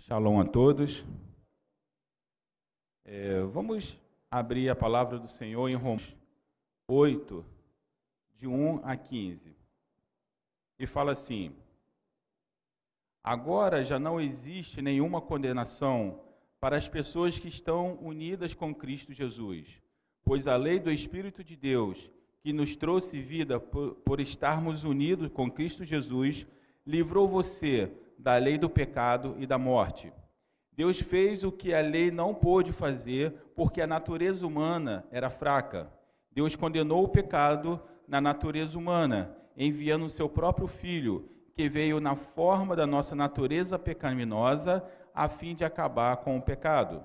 Shalom a todos. É, vamos abrir a palavra do Senhor em Romanos 8, de 1 a 15. E fala assim: Agora já não existe nenhuma condenação para as pessoas que estão unidas com Cristo Jesus, pois a lei do Espírito de Deus, que nos trouxe vida por, por estarmos unidos com Cristo Jesus, livrou você da lei do pecado e da morte. Deus fez o que a lei não pôde fazer, porque a natureza humana era fraca. Deus condenou o pecado na natureza humana, enviando o seu próprio filho, que veio na forma da nossa natureza pecaminosa, a fim de acabar com o pecado.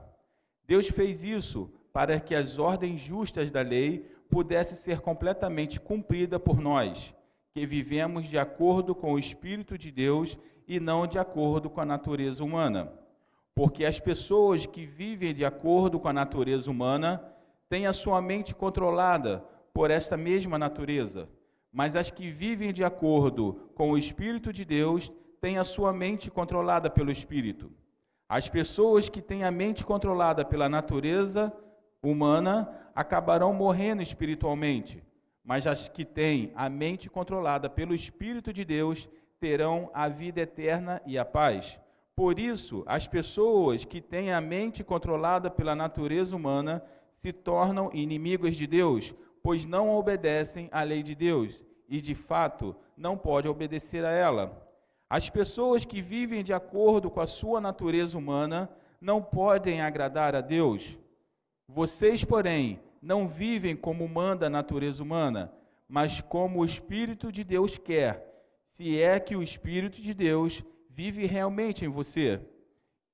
Deus fez isso para que as ordens justas da lei pudessem ser completamente cumpridas por nós, que vivemos de acordo com o Espírito de Deus e não de acordo com a natureza humana. Porque as pessoas que vivem de acordo com a natureza humana têm a sua mente controlada por esta mesma natureza, mas as que vivem de acordo com o Espírito de Deus têm a sua mente controlada pelo Espírito. As pessoas que têm a mente controlada pela natureza humana acabarão morrendo espiritualmente, mas as que têm a mente controlada pelo Espírito de Deus terão a vida eterna e a paz. Por isso, as pessoas que têm a mente controlada pela natureza humana se tornam inimigos de Deus, pois não obedecem à lei de Deus e, de fato, não podem obedecer a ela. As pessoas que vivem de acordo com a sua natureza humana não podem agradar a Deus. Vocês, porém, não vivem como manda a natureza humana, mas como o Espírito de Deus quer se é que o Espírito de Deus vive realmente em você.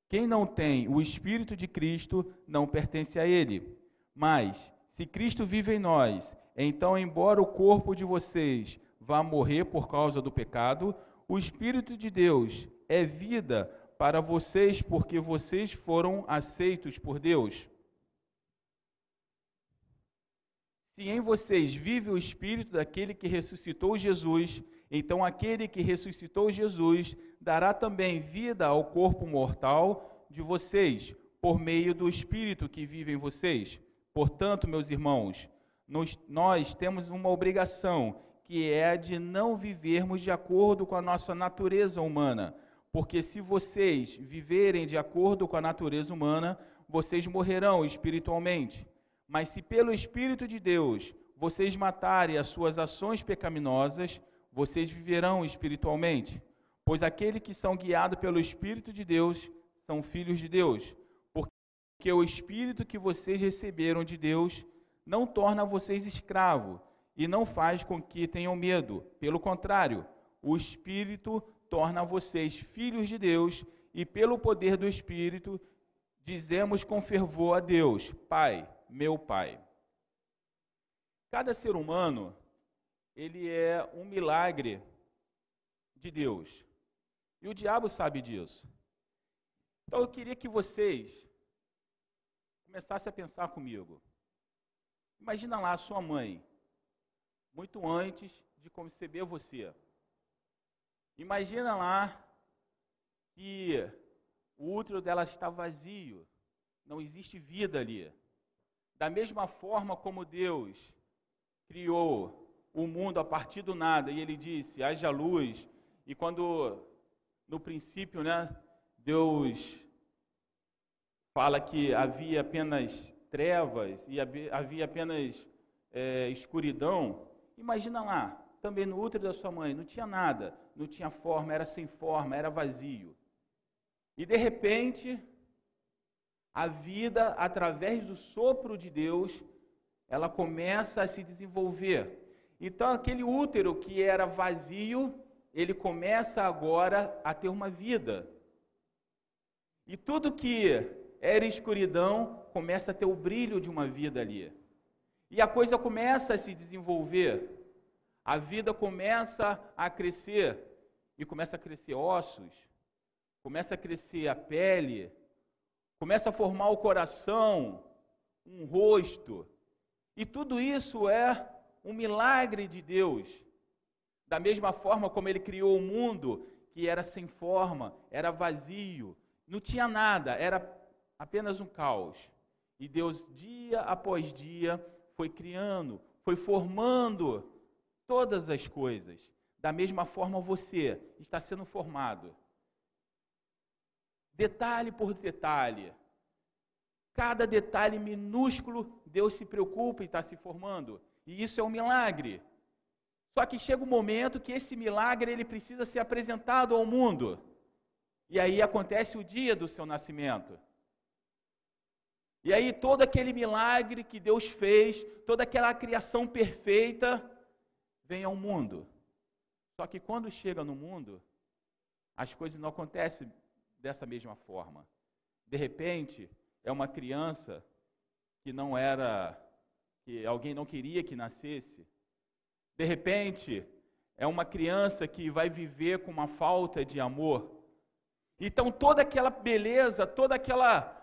Quem não tem o Espírito de Cristo não pertence a Ele. Mas, se Cristo vive em nós, então, embora o corpo de vocês vá morrer por causa do pecado, o Espírito de Deus é vida para vocês, porque vocês foram aceitos por Deus. Se em vocês vive o Espírito daquele que ressuscitou Jesus, então aquele que ressuscitou Jesus dará também vida ao corpo mortal de vocês, por meio do Espírito que vive em vocês. Portanto, meus irmãos, nós, nós temos uma obrigação, que é a de não vivermos de acordo com a nossa natureza humana. Porque se vocês viverem de acordo com a natureza humana, vocês morrerão espiritualmente. Mas se pelo Espírito de Deus vocês matarem as suas ações pecaminosas, vocês viverão espiritualmente, pois aqueles que são guiados pelo Espírito de Deus são filhos de Deus, porque o Espírito que vocês receberam de Deus não torna vocês escravos e não faz com que tenham medo, pelo contrário, o Espírito torna vocês filhos de Deus e pelo poder do Espírito dizemos com fervor a Deus: Pai, meu Pai. Cada ser humano ele é um milagre de Deus. E o diabo sabe disso. Então eu queria que vocês começassem a pensar comigo. Imagina lá a sua mãe, muito antes de conceber você. Imagina lá que o útero dela está vazio, não existe vida ali. Da mesma forma como Deus criou o mundo a partir do nada, e ele disse: haja luz. E quando, no princípio, né, Deus fala que havia apenas trevas e havia apenas é, escuridão, imagina lá, também no útero da sua mãe, não tinha nada, não tinha forma, era sem forma, era vazio. E de repente, a vida, através do sopro de Deus, ela começa a se desenvolver. Então, aquele útero que era vazio, ele começa agora a ter uma vida. E tudo que era escuridão começa a ter o brilho de uma vida ali. E a coisa começa a se desenvolver. A vida começa a crescer. E começa a crescer ossos, começa a crescer a pele, começa a formar o coração, um rosto. E tudo isso é um milagre de Deus. Da mesma forma como ele criou o mundo, que era sem forma, era vazio, Não tinha nada, era apenas um caos. E Deus, dia após dia, foi criando, foi formando todas as coisas. Da mesma forma, você está sendo formado. Detalhe por detalhe. Cada detalhe minúsculo, Deus se preocupa e está se formando. E isso é um milagre. Só que chega um momento que esse milagre ele precisa ser apresentado ao mundo. E aí acontece o dia do seu nascimento. E aí todo aquele milagre que Deus fez, toda aquela criação perfeita, vem ao mundo. Só que quando chega no mundo, as coisas não acontecem dessa mesma forma. De repente, é uma criança que não era, que alguém não queria que nascesse. De repente, é uma criança que vai viver com uma falta de amor. Então toda aquela beleza, toda aquela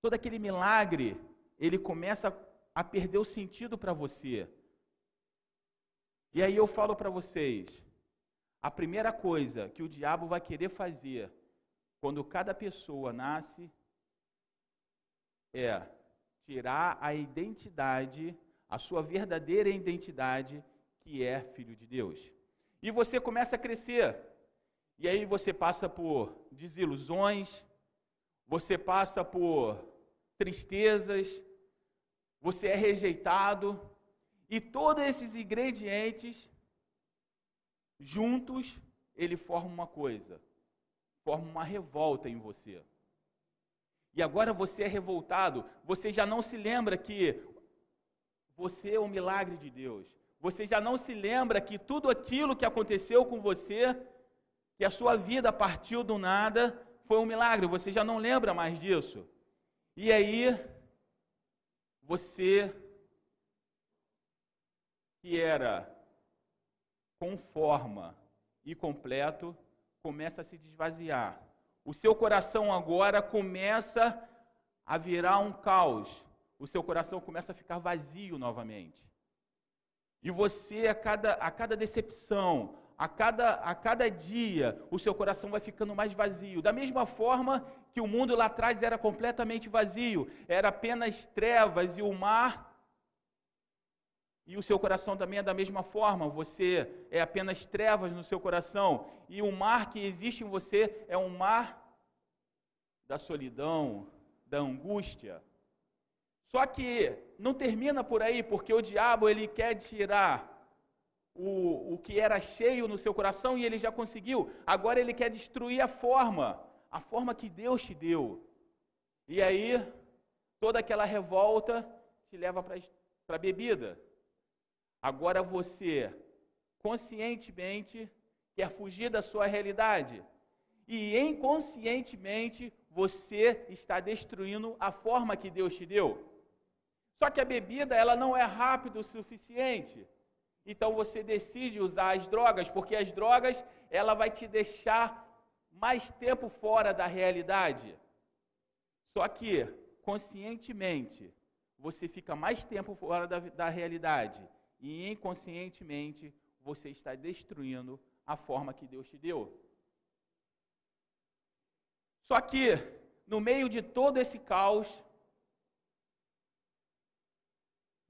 todo aquele milagre, ele começa a perder o sentido para você. E aí eu falo para vocês, a primeira coisa que o diabo vai querer fazer quando cada pessoa nasce é tirar a identidade, a sua verdadeira identidade, que é filho de Deus. E você começa a crescer. E aí você passa por desilusões, você passa por tristezas, você é rejeitado, e todos esses ingredientes juntos, ele forma uma coisa, forma uma revolta em você. E agora você é revoltado, você já não se lembra que você é um milagre de Deus. Você já não se lembra que tudo aquilo que aconteceu com você, que a sua vida partiu do nada, foi um milagre. Você já não lembra mais disso. E aí, você que era com forma e completo, começa a se desvaziar. O seu coração agora começa a virar um caos. O seu coração começa a ficar vazio novamente. E você, a cada, a cada decepção, a cada, a cada dia, o seu coração vai ficando mais vazio. Da mesma forma que o mundo lá atrás era completamente vazio, era apenas trevas e o mar. E o seu coração também é da mesma forma, você é apenas trevas no seu coração, e o mar que existe em você é um mar da solidão, da angústia. Só que não termina por aí, porque o diabo ele quer tirar o, o que era cheio no seu coração e ele já conseguiu. Agora ele quer destruir a forma, a forma que Deus te deu. E aí, toda aquela revolta te leva para a bebida. Agora você, conscientemente, quer fugir da sua realidade. E inconscientemente você está destruindo a forma que Deus te deu. Só que a bebida, ela não é rápida o suficiente. Então você decide usar as drogas, porque as drogas, ela vai te deixar mais tempo fora da realidade. Só que, conscientemente, você fica mais tempo fora da, da realidade. E inconscientemente, você está destruindo a forma que Deus te deu. Só que, no meio de todo esse caos,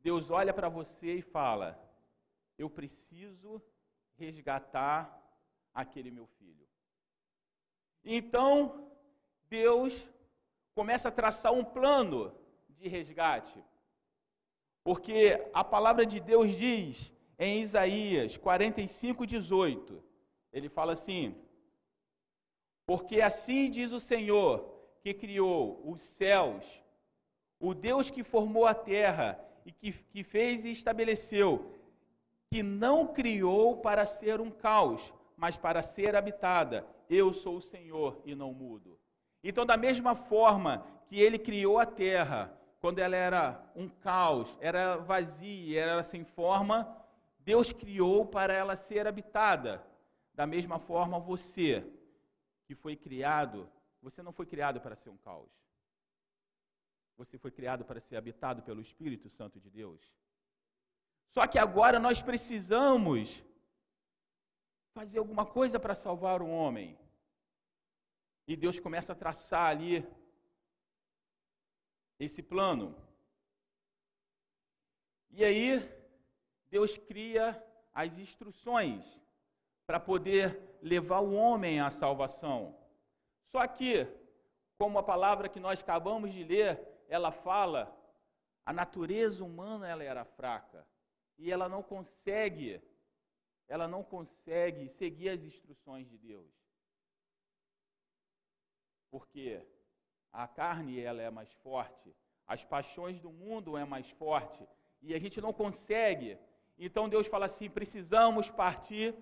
Deus olha para você e fala: eu preciso resgatar aquele meu filho. Então, Deus começa a traçar um plano de resgate. Porque a palavra de Deus diz em Isaías 45, 18: ele fala assim: Porque assim diz o Senhor, que criou os céus, o Deus que formou a terra e que, que fez e estabeleceu que não criou para ser um caos, mas para ser habitada. Eu sou o Senhor e não mudo. Então, da mesma forma que ele criou a terra, quando ela era um caos, era vazia, era sem forma, Deus criou para ela ser habitada. Da mesma forma, você, que foi criado, você não foi criado para ser um caos. Você foi criado para ser habitado pelo Espírito Santo de Deus. Só que agora nós precisamos fazer alguma coisa para salvar o homem. E Deus começa a traçar ali esse plano. E aí, Deus cria as instruções para poder levar o homem à salvação. Só que, como a palavra que nós acabamos de ler, ela fala, a natureza humana ela era fraca e ela não consegue, ela não consegue seguir as instruções de Deus. Porque a carne ela é mais forte, as paixões do mundo é mais forte e a gente não consegue. Então Deus fala assim: precisamos partir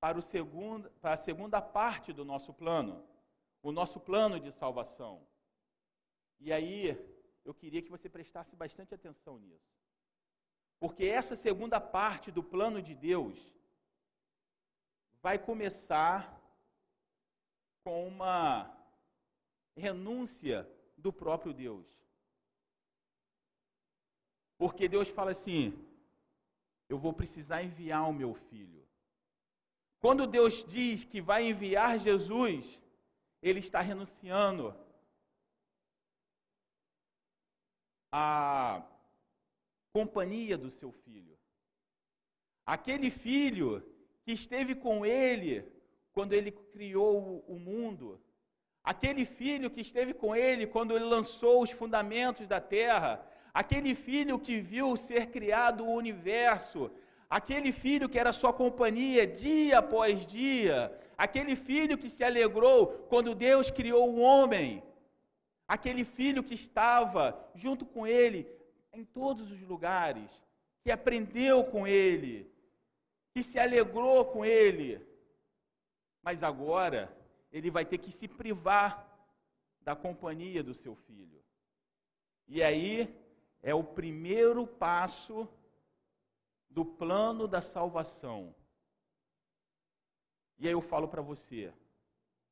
para, o segundo, para a segunda parte do nosso plano, o nosso plano de salvação. E aí, eu queria que você prestasse bastante atenção nisso. Porque essa segunda parte do plano de Deus vai começar com uma renúncia do próprio Deus. Porque Deus fala assim: eu vou precisar enviar o meu filho. Quando Deus diz que vai enviar Jesus, ele está renunciando à companhia do seu filho. Aquele filho que esteve com ele quando ele criou o mundo. Aquele filho que esteve com ele quando ele lançou os fundamentos da terra. Aquele filho que viu ser criado o universo. Aquele filho que era sua companhia dia após dia, aquele filho que se alegrou quando Deus criou o homem, aquele filho que estava junto com ele em todos os lugares, que aprendeu com ele, que se alegrou com ele, mas agora ele vai ter que se privar da companhia do seu filho. E aí é o primeiro passo do plano da salvação. E aí eu falo para você: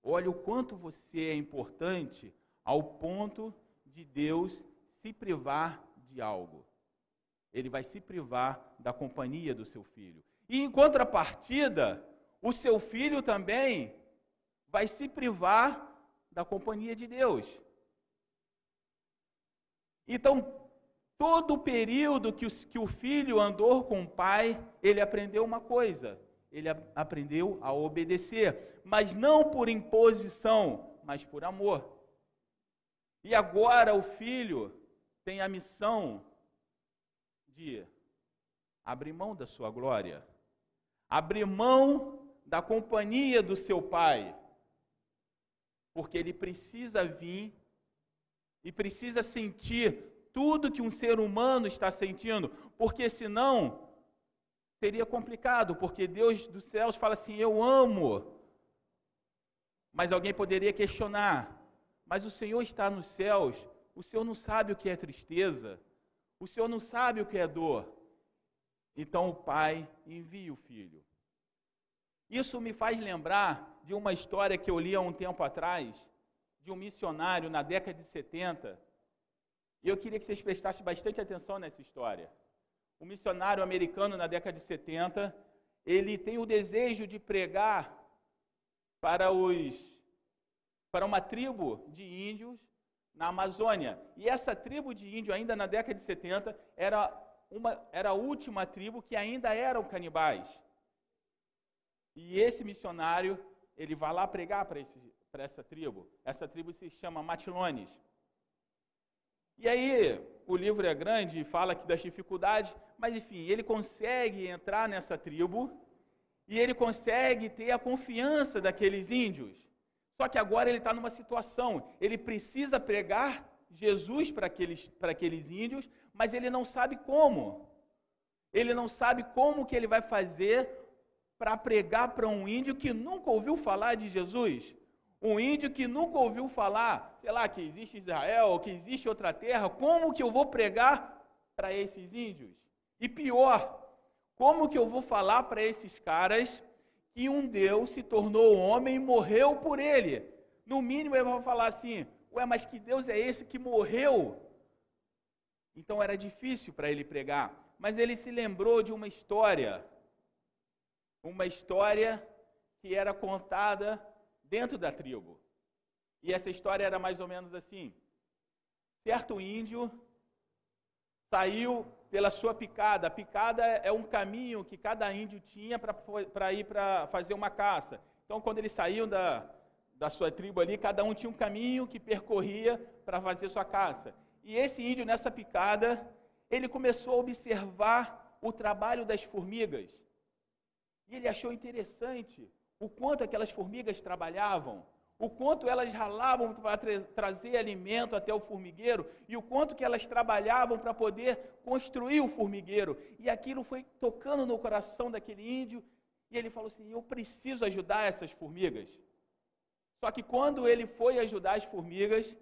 olha o quanto você é importante ao ponto de Deus se privar de algo. Ele vai se privar da companhia do seu filho. E em contrapartida, o seu filho também vai se privar da companhia de Deus. Então, Todo o período que o, que o filho andou com o pai, ele aprendeu uma coisa: ele a, aprendeu a obedecer, mas não por imposição, mas por amor. E agora o filho tem a missão de abrir mão da sua glória, abrir mão da companhia do seu pai, porque ele precisa vir e precisa sentir tudo que um ser humano está sentindo, porque senão seria complicado, porque Deus dos céus fala assim: Eu amo. Mas alguém poderia questionar: Mas o Senhor está nos céus, o Senhor não sabe o que é tristeza, o Senhor não sabe o que é dor. Então o pai envia o filho. Isso me faz lembrar de uma história que eu li há um tempo atrás, de um missionário na década de 70, e eu queria que vocês prestassem bastante atenção nessa história. Um missionário americano na década de 70, ele tem o desejo de pregar para os para uma tribo de índios na Amazônia. E essa tribo de índio ainda na década de 70 era uma era a última tribo que ainda eram canibais. E esse missionário, ele vai lá pregar para essa tribo. Essa tribo se chama Matilones. E aí, o livro é grande fala aqui das dificuldades, mas enfim, ele consegue entrar nessa tribo e ele consegue ter a confiança daqueles índios. Só que agora ele está numa situação, ele precisa pregar Jesus para aqueles, para aqueles índios, mas ele não sabe como. Ele não sabe como que ele vai fazer para pregar para um índio que nunca ouviu falar de Jesus. Um índio que nunca ouviu falar, sei lá, que existe Israel, que existe outra terra, como que eu vou pregar para esses índios? E pior, como que eu vou falar para esses caras que um Deus se tornou homem e morreu por ele? No mínimo ele vai falar assim: Ué, mas que Deus é esse que morreu? Então era difícil para ele pregar. Mas ele se lembrou de uma história, uma história que era contada dentro da tribo. E essa história era mais ou menos assim: certo índio saiu pela sua picada. A picada é um caminho que cada índio tinha para ir para fazer uma caça. Então, quando eles saíam da, da sua tribo ali, cada um tinha um caminho que percorria para fazer sua caça. E esse índio, nessa picada, ele começou a observar o trabalho das formigas. E ele achou interessante o quanto aquelas formigas trabalhavam, o quanto elas ralavam para tra trazer alimento até o formigueiro e o quanto que elas trabalhavam para poder construir o formigueiro. E aquilo foi tocando no coração daquele índio e ele falou assim: Eu preciso ajudar essas formigas. Só que quando ele foi ajudar as formigas,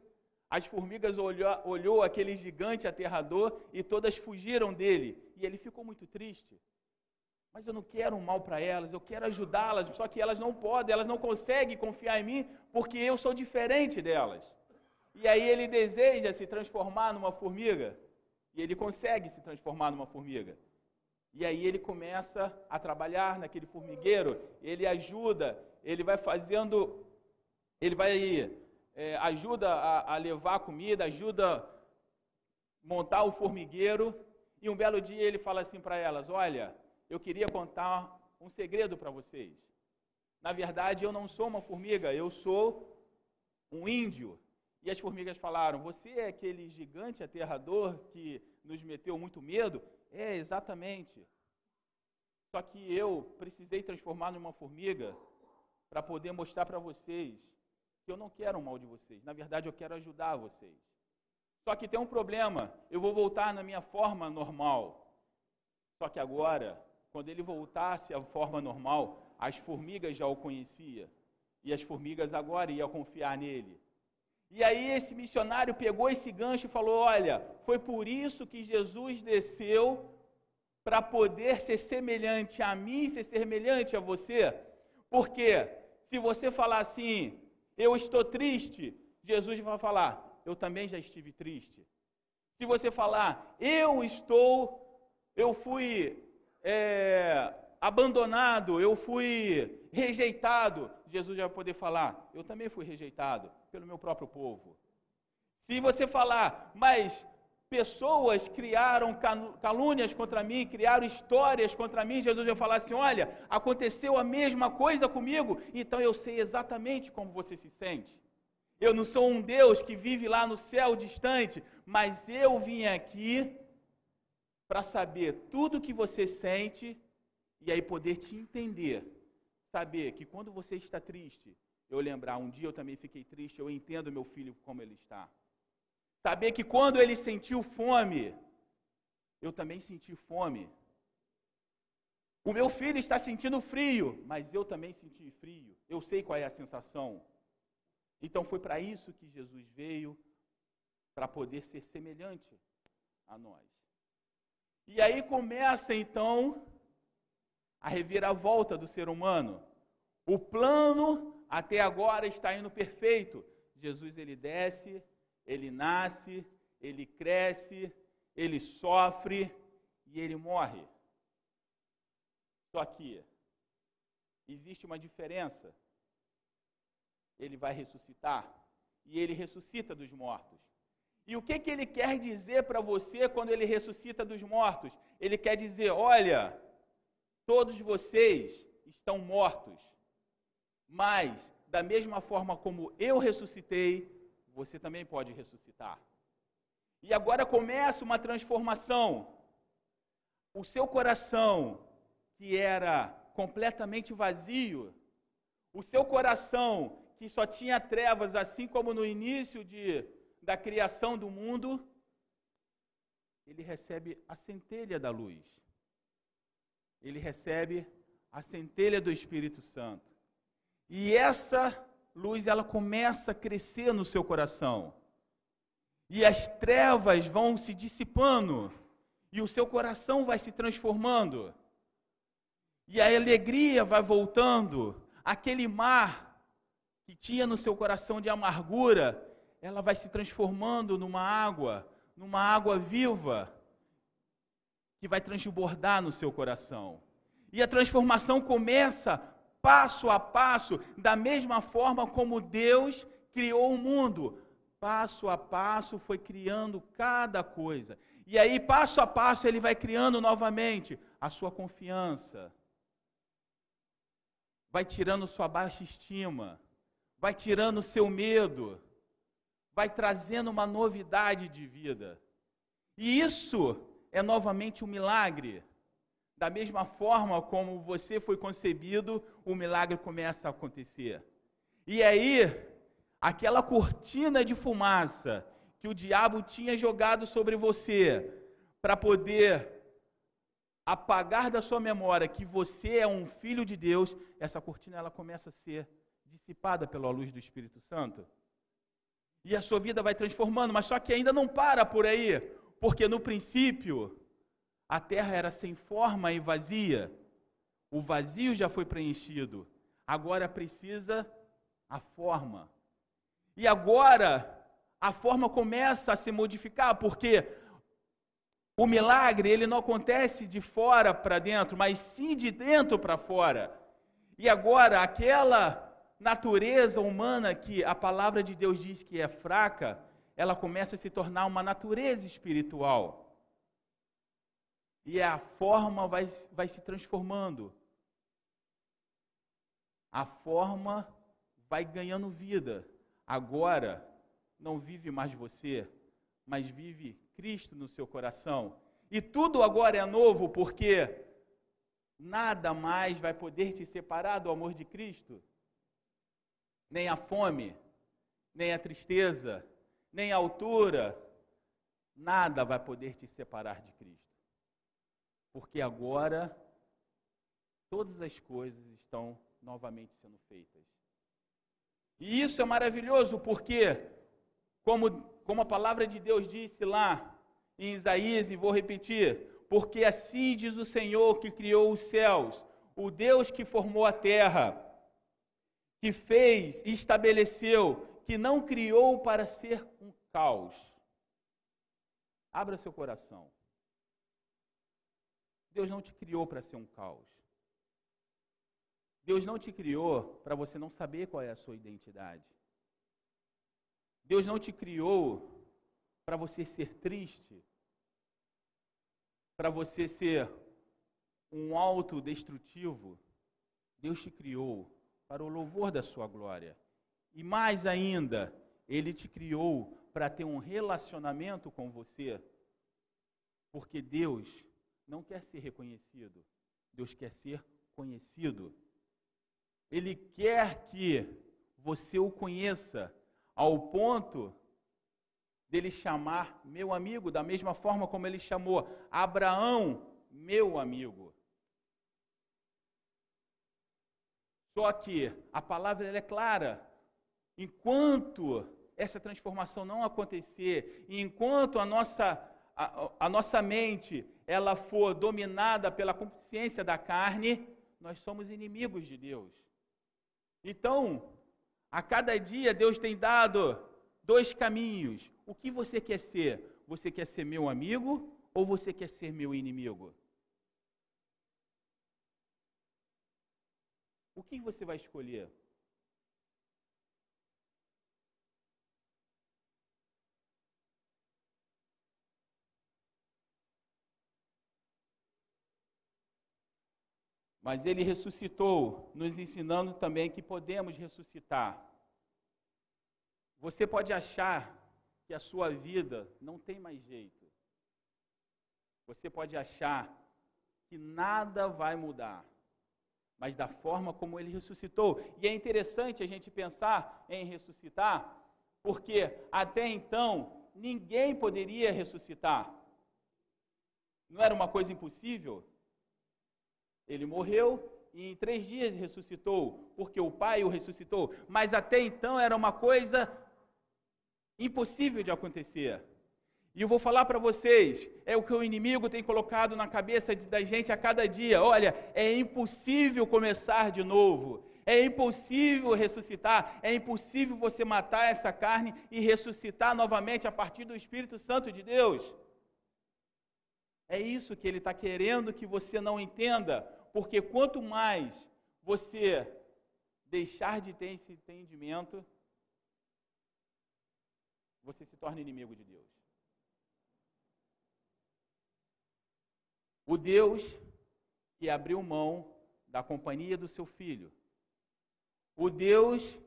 as formigas olhou, olhou aquele gigante aterrador e todas fugiram dele. E ele ficou muito triste mas eu não quero um mal para elas, eu quero ajudá-las, só que elas não podem, elas não conseguem confiar em mim, porque eu sou diferente delas. E aí ele deseja se transformar numa formiga, e ele consegue se transformar numa formiga. E aí ele começa a trabalhar naquele formigueiro, ele ajuda, ele vai fazendo, ele vai, é, ajuda a, a levar comida, ajuda a montar o formigueiro, e um belo dia ele fala assim para elas: Olha, eu queria contar um segredo para vocês. Na verdade, eu não sou uma formiga, eu sou um índio. E as formigas falaram: Você é aquele gigante aterrador que nos meteu muito medo? É, exatamente. Só que eu precisei transformar numa formiga para poder mostrar para vocês que eu não quero o mal de vocês. Na verdade, eu quero ajudar vocês. Só que tem um problema. Eu vou voltar na minha forma normal. Só que agora quando ele voltasse à forma normal, as formigas já o conhecia e as formigas agora iam confiar nele. E aí esse missionário pegou esse gancho e falou: "Olha, foi por isso que Jesus desceu para poder ser semelhante a mim, ser semelhante a você. Porque se você falar assim, eu estou triste, Jesus vai falar, eu também já estive triste. Se você falar, eu estou, eu fui é, abandonado, eu fui rejeitado, Jesus vai poder falar: Eu também fui rejeitado pelo meu próprio povo. Se você falar, mas pessoas criaram calúnias contra mim, criaram histórias contra mim, Jesus vai falar assim: Olha, aconteceu a mesma coisa comigo, então eu sei exatamente como você se sente. Eu não sou um Deus que vive lá no céu distante, mas eu vim aqui para saber tudo o que você sente e aí poder te entender. Saber que quando você está triste, eu lembrar, um dia eu também fiquei triste, eu entendo meu filho como ele está. Saber que quando ele sentiu fome, eu também senti fome. O meu filho está sentindo frio, mas eu também senti frio. Eu sei qual é a sensação. Então foi para isso que Jesus veio, para poder ser semelhante a nós. E aí começa então a reviravolta do ser humano. O plano até agora está indo perfeito. Jesus ele desce, ele nasce, ele cresce, ele sofre e ele morre. Só que existe uma diferença. Ele vai ressuscitar e ele ressuscita dos mortos. E o que, que ele quer dizer para você quando ele ressuscita dos mortos? Ele quer dizer: olha, todos vocês estão mortos, mas da mesma forma como eu ressuscitei, você também pode ressuscitar. E agora começa uma transformação. O seu coração, que era completamente vazio, o seu coração, que só tinha trevas, assim como no início de da criação do mundo, ele recebe a centelha da luz. Ele recebe a centelha do Espírito Santo. E essa luz ela começa a crescer no seu coração. E as trevas vão se dissipando e o seu coração vai se transformando. E a alegria vai voltando. Aquele mar que tinha no seu coração de amargura, ela vai se transformando numa água, numa água viva, que vai transbordar no seu coração. E a transformação começa passo a passo, da mesma forma como Deus criou o mundo. Passo a passo foi criando cada coisa. E aí, passo a passo, ele vai criando novamente a sua confiança. Vai tirando sua baixa estima. Vai tirando o seu medo. Vai trazendo uma novidade de vida. E isso é novamente um milagre. Da mesma forma como você foi concebido, o milagre começa a acontecer. E aí, aquela cortina de fumaça que o diabo tinha jogado sobre você, para poder apagar da sua memória que você é um filho de Deus, essa cortina ela começa a ser dissipada pela luz do Espírito Santo. E a sua vida vai transformando, mas só que ainda não para por aí, porque no princípio a terra era sem forma e vazia. O vazio já foi preenchido. Agora precisa a forma. E agora a forma começa a se modificar, porque o milagre ele não acontece de fora para dentro, mas sim de dentro para fora. E agora aquela natureza humana que a palavra de Deus diz que é fraca, ela começa a se tornar uma natureza espiritual. E a forma vai, vai se transformando. A forma vai ganhando vida. Agora, não vive mais você, mas vive Cristo no seu coração. E tudo agora é novo, porque nada mais vai poder te separar do amor de Cristo. Nem a fome, nem a tristeza, nem a altura, nada vai poder te separar de Cristo porque agora todas as coisas estão novamente sendo feitas. E isso é maravilhoso porque, como, como a palavra de Deus disse lá em Isaías, e vou repetir, porque assim diz o Senhor que criou os céus, o Deus que formou a terra, que fez e estabeleceu, que não criou para ser um caos. Abra seu coração. Deus não te criou para ser um caos. Deus não te criou para você não saber qual é a sua identidade. Deus não te criou para você ser triste, para você ser um autodestrutivo. Deus te criou para o louvor da sua glória. E mais ainda, Ele te criou para ter um relacionamento com você. Porque Deus não quer ser reconhecido, Deus quer ser conhecido. Ele quer que você o conheça ao ponto dele chamar meu amigo, da mesma forma como ele chamou Abraão, meu amigo. Só que a palavra é clara. Enquanto essa transformação não acontecer, enquanto a nossa, a, a nossa mente ela for dominada pela consciência da carne, nós somos inimigos de Deus. Então, a cada dia Deus tem dado dois caminhos. O que você quer ser? Você quer ser meu amigo ou você quer ser meu inimigo? O que você vai escolher? Mas ele ressuscitou, nos ensinando também que podemos ressuscitar. Você pode achar que a sua vida não tem mais jeito. Você pode achar que nada vai mudar. Mas da forma como ele ressuscitou. E é interessante a gente pensar em ressuscitar, porque até então ninguém poderia ressuscitar. Não era uma coisa impossível? Ele morreu e em três dias ressuscitou, porque o Pai o ressuscitou. Mas até então era uma coisa impossível de acontecer. E eu vou falar para vocês, é o que o inimigo tem colocado na cabeça da gente a cada dia. Olha, é impossível começar de novo. É impossível ressuscitar, é impossível você matar essa carne e ressuscitar novamente a partir do Espírito Santo de Deus. É isso que ele está querendo que você não entenda, porque quanto mais você deixar de ter esse entendimento, você se torna inimigo de Deus. O Deus que abriu mão da companhia do seu filho. O Deus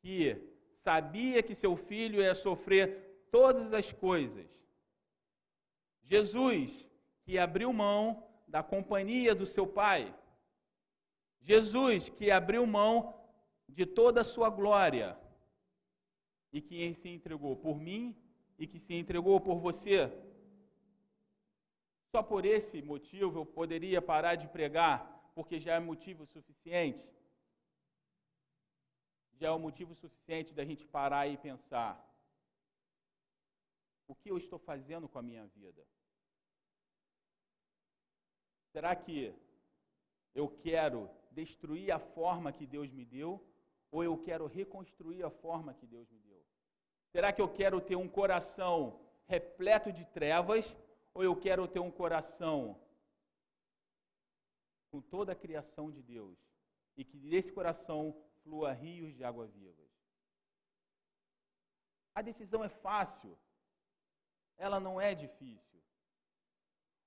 que sabia que seu filho ia sofrer todas as coisas. Jesus, que abriu mão da companhia do seu Pai. Jesus, que abriu mão de toda a sua glória e que se entregou por mim e que se entregou por você. Só por esse motivo eu poderia parar de pregar, porque já é motivo suficiente. Já é o um motivo suficiente da gente parar e pensar: o que eu estou fazendo com a minha vida? Será que eu quero destruir a forma que Deus me deu ou eu quero reconstruir a forma que Deus me deu? Será que eu quero ter um coração repleto de trevas ou eu quero ter um coração com toda a criação de Deus e que desse coração flua rios de água vivas? A decisão é fácil, ela não é difícil.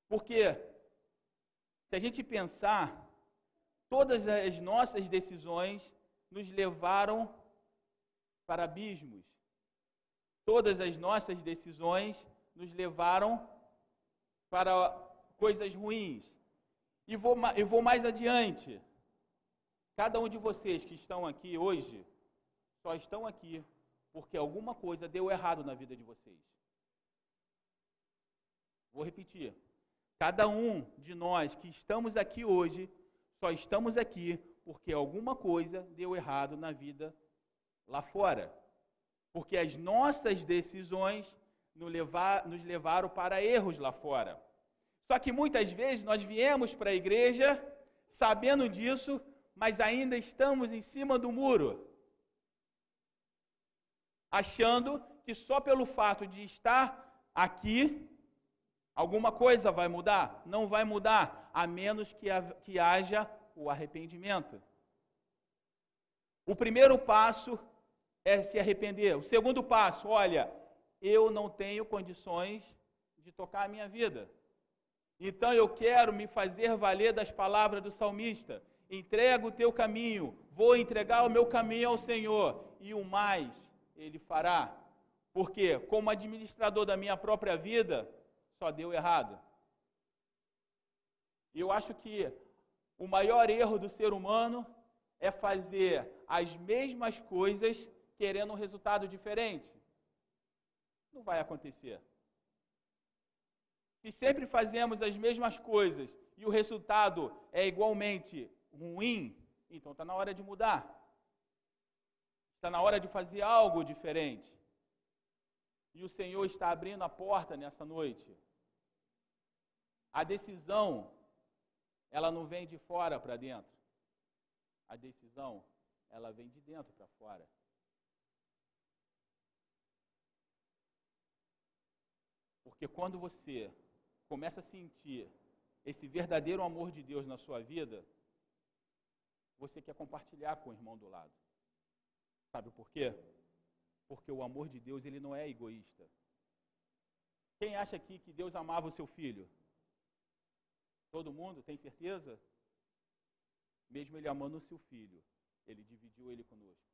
Porque, se a gente pensar, todas as nossas decisões nos levaram para abismos. Todas as nossas decisões nos levaram para coisas ruins. E vou, eu vou mais adiante. Cada um de vocês que estão aqui hoje, só estão aqui porque alguma coisa deu errado na vida de vocês. Vou repetir. Cada um de nós que estamos aqui hoje, só estamos aqui porque alguma coisa deu errado na vida lá fora. Porque as nossas decisões nos, levar, nos levaram para erros lá fora. Só que muitas vezes nós viemos para a igreja sabendo disso, mas ainda estamos em cima do muro, achando que só pelo fato de estar aqui, alguma coisa vai mudar. Não vai mudar, a menos que, que haja o arrependimento. O primeiro passo é se arrepender. O segundo passo, olha, eu não tenho condições de tocar a minha vida. Então eu quero me fazer valer das palavras do salmista. Entrega o teu caminho, vou entregar o meu caminho ao Senhor, e o mais ele fará. Porque, como administrador da minha própria vida, só deu errado. Eu acho que o maior erro do ser humano é fazer as mesmas coisas querendo um resultado diferente. Não vai acontecer. Se sempre fazemos as mesmas coisas e o resultado é igualmente ruim, então está na hora de mudar. Está na hora de fazer algo diferente. E o Senhor está abrindo a porta nessa noite. A decisão, ela não vem de fora para dentro. A decisão, ela vem de dentro para fora. Porque quando você começa a sentir esse verdadeiro amor de Deus na sua vida, você quer compartilhar com o irmão do lado. Sabe por quê? Porque o amor de Deus, ele não é egoísta. Quem acha aqui que Deus amava o seu filho? Todo mundo, tem certeza? Mesmo ele amando o seu filho, ele dividiu ele conosco.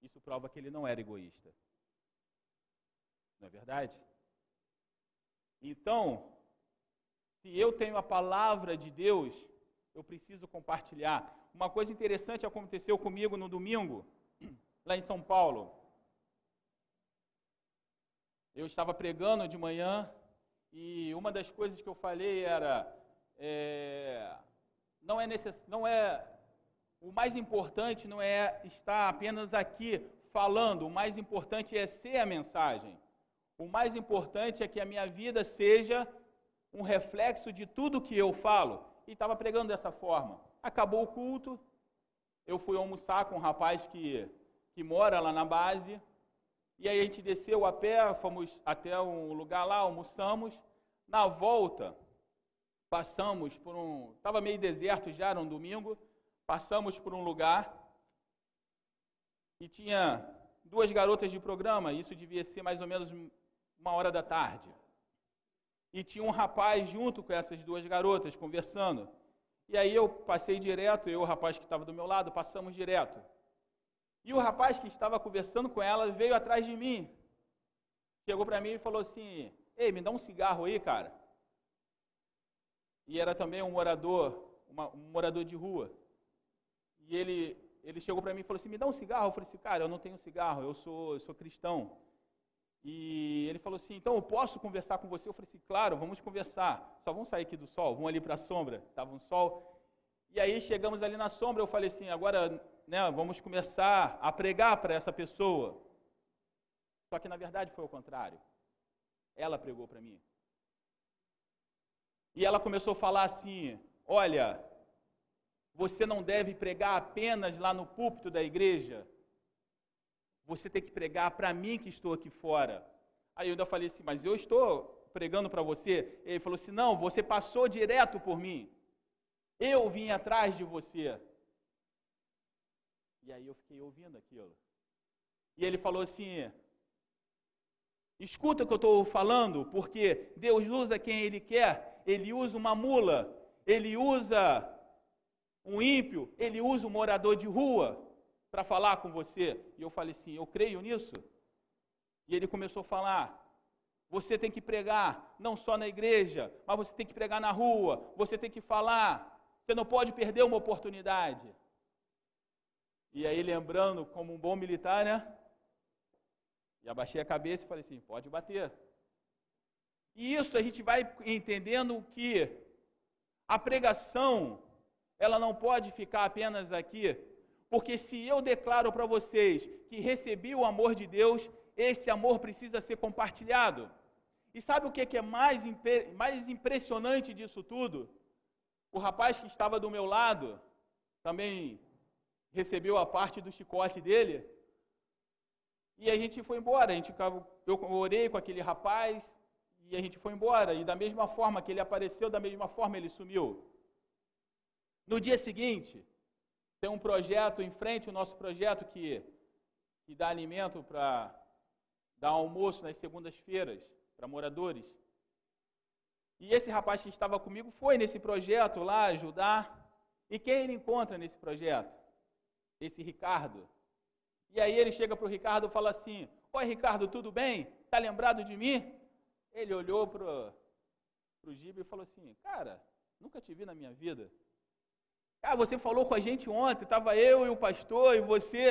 Isso prova que ele não era egoísta. Não é verdade? Então, se eu tenho a palavra de Deus, eu preciso compartilhar. Uma coisa interessante aconteceu comigo no domingo, lá em São Paulo. Eu estava pregando de manhã e uma das coisas que eu falei era: é, não é não é o mais importante não é estar apenas aqui falando, o mais importante é ser a mensagem. O mais importante é que a minha vida seja um reflexo de tudo que eu falo. E estava pregando dessa forma. Acabou o culto, eu fui almoçar com um rapaz que, que mora lá na base. E aí a gente desceu a pé, fomos até um lugar lá, almoçamos. Na volta, passamos por um. Estava meio deserto já, era um domingo. passamos por um lugar e tinha duas garotas de programa, isso devia ser mais ou menos uma hora da tarde. E tinha um rapaz junto com essas duas garotas conversando. E aí eu passei direto, eu e o rapaz que estava do meu lado, passamos direto. E o rapaz que estava conversando com ela veio atrás de mim. Chegou para mim e falou assim: Ei, me dá um cigarro aí, cara. E era também um morador, uma, um morador de rua. E ele, ele chegou para mim e falou assim: Me dá um cigarro. Eu falei assim: Cara, eu não tenho cigarro, eu sou, eu sou cristão. E ele falou assim: Então eu posso conversar com você? Eu falei assim: Claro, vamos conversar. Só vamos sair aqui do sol, vamos ali para a sombra. Estava um sol. E aí chegamos ali na sombra. Eu falei assim: Agora, né, vamos começar a pregar para essa pessoa. Só que na verdade foi o contrário. Ela pregou para mim. E ela começou a falar assim: Olha, você não deve pregar apenas lá no púlpito da igreja. Você tem que pregar para mim que estou aqui fora. Aí eu ainda falei assim: Mas eu estou pregando para você. Ele falou assim: Não, você passou direto por mim. Eu vim atrás de você. E aí eu fiquei ouvindo aquilo. E ele falou assim: Escuta o que eu estou falando, porque Deus usa quem Ele quer. Ele usa uma mula, Ele usa um ímpio, Ele usa um morador de rua para falar com você. E eu falei assim: Eu creio nisso. E ele começou a falar: Você tem que pregar, não só na igreja, mas você tem que pregar na rua, você tem que falar. Você não pode perder uma oportunidade. E aí, lembrando, como um bom militar, né? E abaixei a cabeça e falei assim: pode bater. E isso a gente vai entendendo que a pregação, ela não pode ficar apenas aqui, porque se eu declaro para vocês que recebi o amor de Deus, esse amor precisa ser compartilhado. E sabe o que é mais, mais impressionante disso tudo? O rapaz que estava do meu lado também recebeu a parte do chicote dele. E a gente foi embora. A gente, eu orei com aquele rapaz e a gente foi embora. E da mesma forma que ele apareceu, da mesma forma ele sumiu. No dia seguinte, tem um projeto em frente, o nosso projeto que, que dá alimento para dar almoço nas segundas-feiras para moradores. E esse rapaz que estava comigo foi nesse projeto lá ajudar. E quem ele encontra nesse projeto? Esse Ricardo. E aí ele chega para o Ricardo e fala assim: Oi, Ricardo, tudo bem? Está lembrado de mim? Ele olhou para o Gibe e falou assim: Cara, nunca te vi na minha vida. Ah, você falou com a gente ontem, estava eu e o pastor, e você,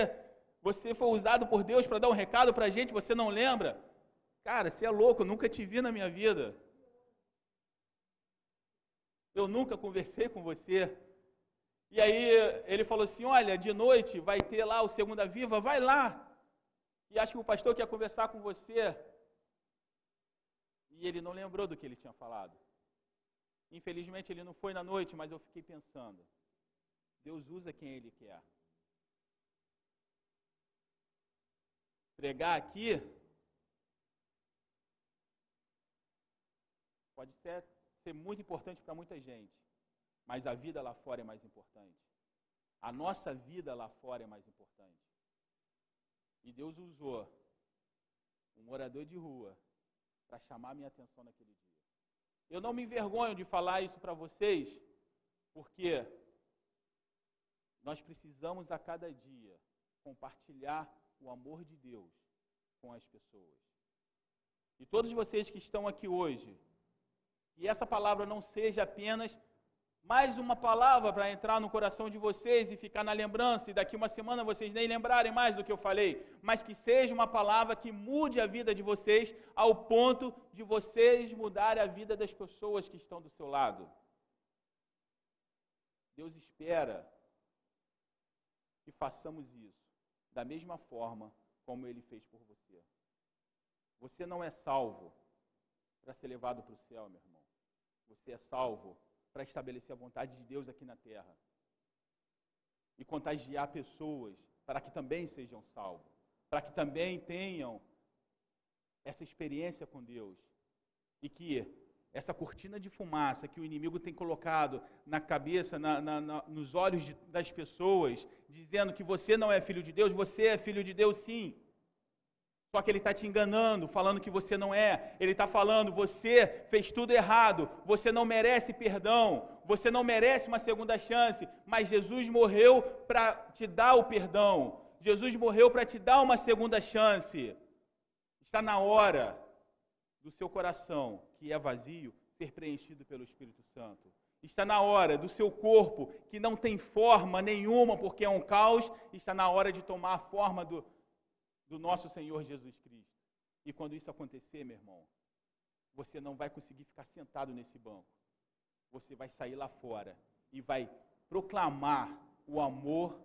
você foi usado por Deus para dar um recado para a gente, você não lembra? Cara, você é louco, eu nunca te vi na minha vida. Eu nunca conversei com você. E aí ele falou assim: Olha, de noite vai ter lá o Segunda Viva, vai lá. E acho que o pastor quer conversar com você. E ele não lembrou do que ele tinha falado. Infelizmente ele não foi na noite, mas eu fiquei pensando: Deus usa quem ele quer. Pregar aqui pode ser, ser muito importante para muita gente. Mas a vida lá fora é mais importante. A nossa vida lá fora é mais importante. E Deus usou um morador de rua para chamar minha atenção naquele dia. Eu não me envergonho de falar isso para vocês, porque nós precisamos a cada dia compartilhar o amor de Deus com as pessoas. E todos vocês que estão aqui hoje, que essa palavra não seja apenas mais uma palavra para entrar no coração de vocês e ficar na lembrança, e daqui uma semana vocês nem lembrarem mais do que eu falei, mas que seja uma palavra que mude a vida de vocês ao ponto de vocês mudarem a vida das pessoas que estão do seu lado. Deus espera que façamos isso da mesma forma como ele fez por você. Você não é salvo para ser levado para o céu, meu irmão. Você é salvo para estabelecer a vontade de Deus aqui na terra e contagiar pessoas para que também sejam salvos, para que também tenham essa experiência com Deus e que essa cortina de fumaça que o inimigo tem colocado na cabeça, na, na, na, nos olhos de, das pessoas, dizendo que você não é filho de Deus, você é filho de Deus sim. Só que ele está te enganando, falando que você não é. Ele está falando, você fez tudo errado, você não merece perdão, você não merece uma segunda chance, mas Jesus morreu para te dar o perdão. Jesus morreu para te dar uma segunda chance. Está na hora do seu coração, que é vazio, ser preenchido pelo Espírito Santo. Está na hora do seu corpo, que não tem forma nenhuma, porque é um caos, está na hora de tomar a forma do, do nosso Senhor Jesus Cristo. E quando isso acontecer, meu irmão, você não vai conseguir ficar sentado nesse banco. Você vai sair lá fora e vai proclamar o amor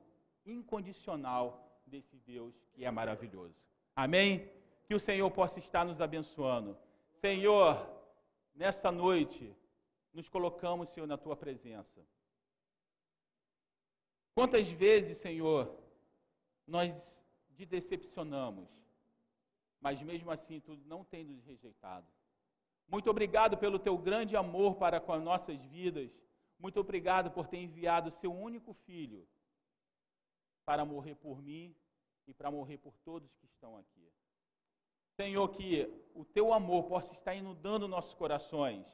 incondicional desse Deus que é maravilhoso. Amém? Que o Senhor possa estar nos abençoando. Senhor, nessa noite, nos colocamos, Senhor, na tua presença. Quantas vezes, Senhor, nós te decepcionamos, mas mesmo assim tu não tem nos rejeitado. Muito obrigado pelo teu grande amor para com as nossas vidas. Muito obrigado por ter enviado o seu único filho para morrer por mim e para morrer por todos que estão aqui. Senhor, que o teu amor possa estar inundando nossos corações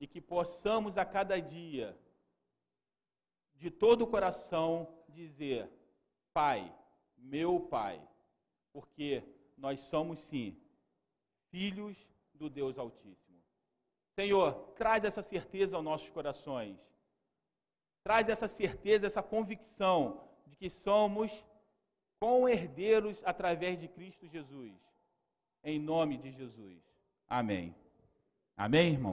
e que possamos a cada dia, de todo o coração, dizer: Pai, meu Pai, porque nós somos sim filhos do Deus Altíssimo. Senhor, traz essa certeza aos nossos corações. Traz essa certeza, essa convicção de que somos com-herdeiros através de Cristo Jesus. Em nome de Jesus. Amém. Amém, irmão?